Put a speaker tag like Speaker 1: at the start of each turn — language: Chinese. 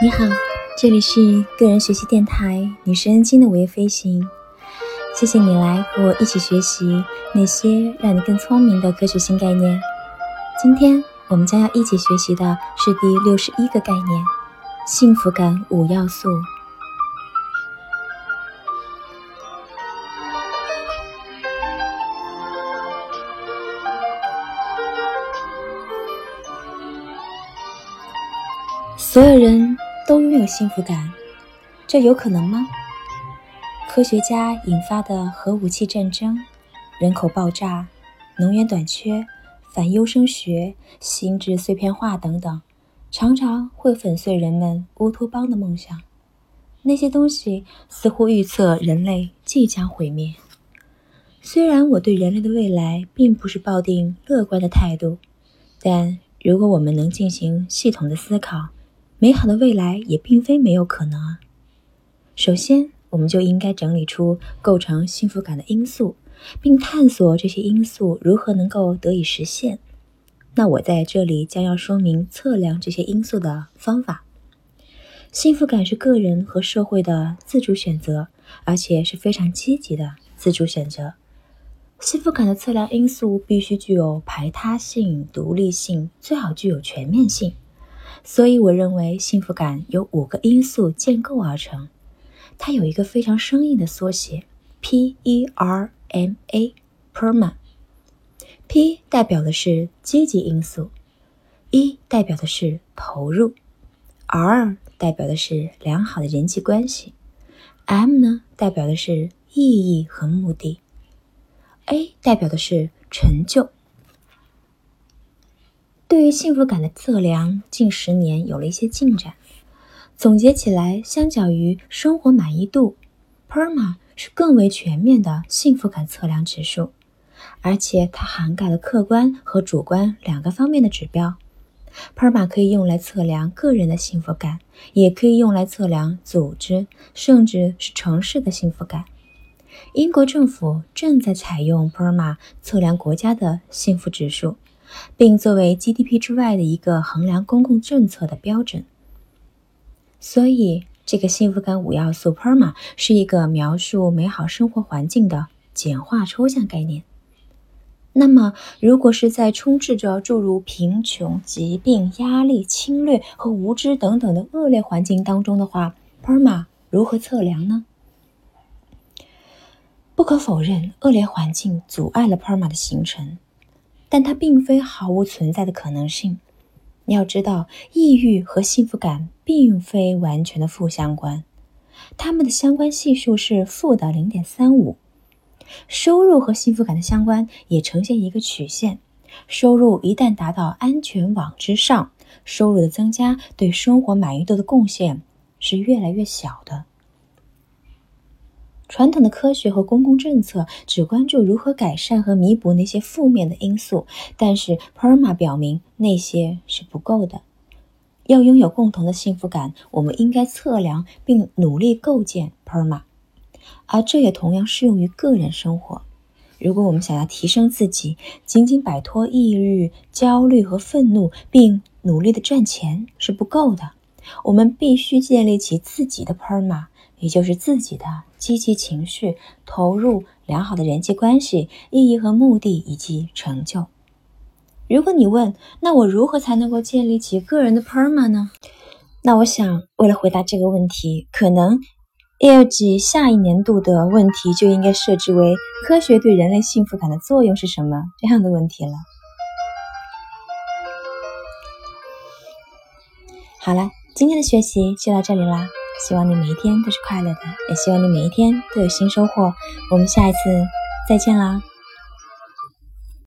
Speaker 1: 你好，这里是个人学习电台女神经的午夜飞行。谢谢你来和我一起学习那些让你更聪明的科学新概念。今天我们将要一起学习的是第六十一个概念——幸福感五要素。所有人。都拥有幸福感，这有可能吗？科学家引发的核武器战争、人口爆炸、能源短缺、反优生学、心智碎片化等等，常常会粉碎人们乌托邦的梦想。那些东西似乎预测人类即将毁灭。虽然我对人类的未来并不是抱定乐观的态度，但如果我们能进行系统的思考，美好的未来也并非没有可能啊。首先，我们就应该整理出构成幸福感的因素，并探索这些因素如何能够得以实现。那我在这里将要说明测量这些因素的方法。幸福感是个人和社会的自主选择，而且是非常积极的自主选择。幸福感的测量因素必须具有排他性、独立性，最好具有全面性。所以，我认为幸福感由五个因素建构而成。它有一个非常生硬的缩写：P-E-R-M-A，PERMA。P 代表的是积极因素，E 代表的是投入，R 代表的是良好的人际关系，M 呢代表的是意义和目的，A 代表的是成就。对于幸福感的测量，近十年有了一些进展。总结起来，相较于生活满意度，PERMA 是更为全面的幸福感测量指数，而且它涵盖了客观和主观两个方面的指标。PERMA 可以用来测量个人的幸福感，也可以用来测量组织甚至是城市的幸福感。英国政府正在采用 PERMA 测量国家的幸福指数。并作为 GDP 之外的一个衡量公共政策的标准。所以，这个幸福感五要素 PERMA 是一个描述美好生活环境的简化抽象概念。那么，如果是在充斥着诸如贫穷、疾病、压力、侵略和无知等等的恶劣环境当中的话，PERMA 如何测量呢？不可否认，恶劣环境阻碍了 PERMA 的形成。但它并非毫无存在的可能性。你要知道，抑郁和幸福感并非完全的负相关，它们的相关系数是负的零点三五。收入和幸福感的相关也呈现一个曲线，收入一旦达到安全网之上，收入的增加对生活满意度的贡献是越来越小的。传统的科学和公共政策只关注如何改善和弥补那些负面的因素，但是 PERMA 表明那些是不够的。要拥有共同的幸福感，我们应该测量并努力构建 PERMA，而这也同样适用于个人生活。如果我们想要提升自己，仅仅摆脱抑郁、焦虑和愤怒，并努力的赚钱是不够的。我们必须建立起自己的 PERMA。也就是自己的积极情绪投入、良好的人际关系、意义和目的以及成就。如果你问，那我如何才能够建立起个人的 PERMA 呢？那我想，为了回答这个问题，可能 LG 下一年度的问题就应该设置为“科学对人类幸福感的作用是什么”这样的问题了。好了，今天的学习就到这里啦。希望你每一天都是快乐的，也希望你每一天都有新收获。我们下一次再见啦！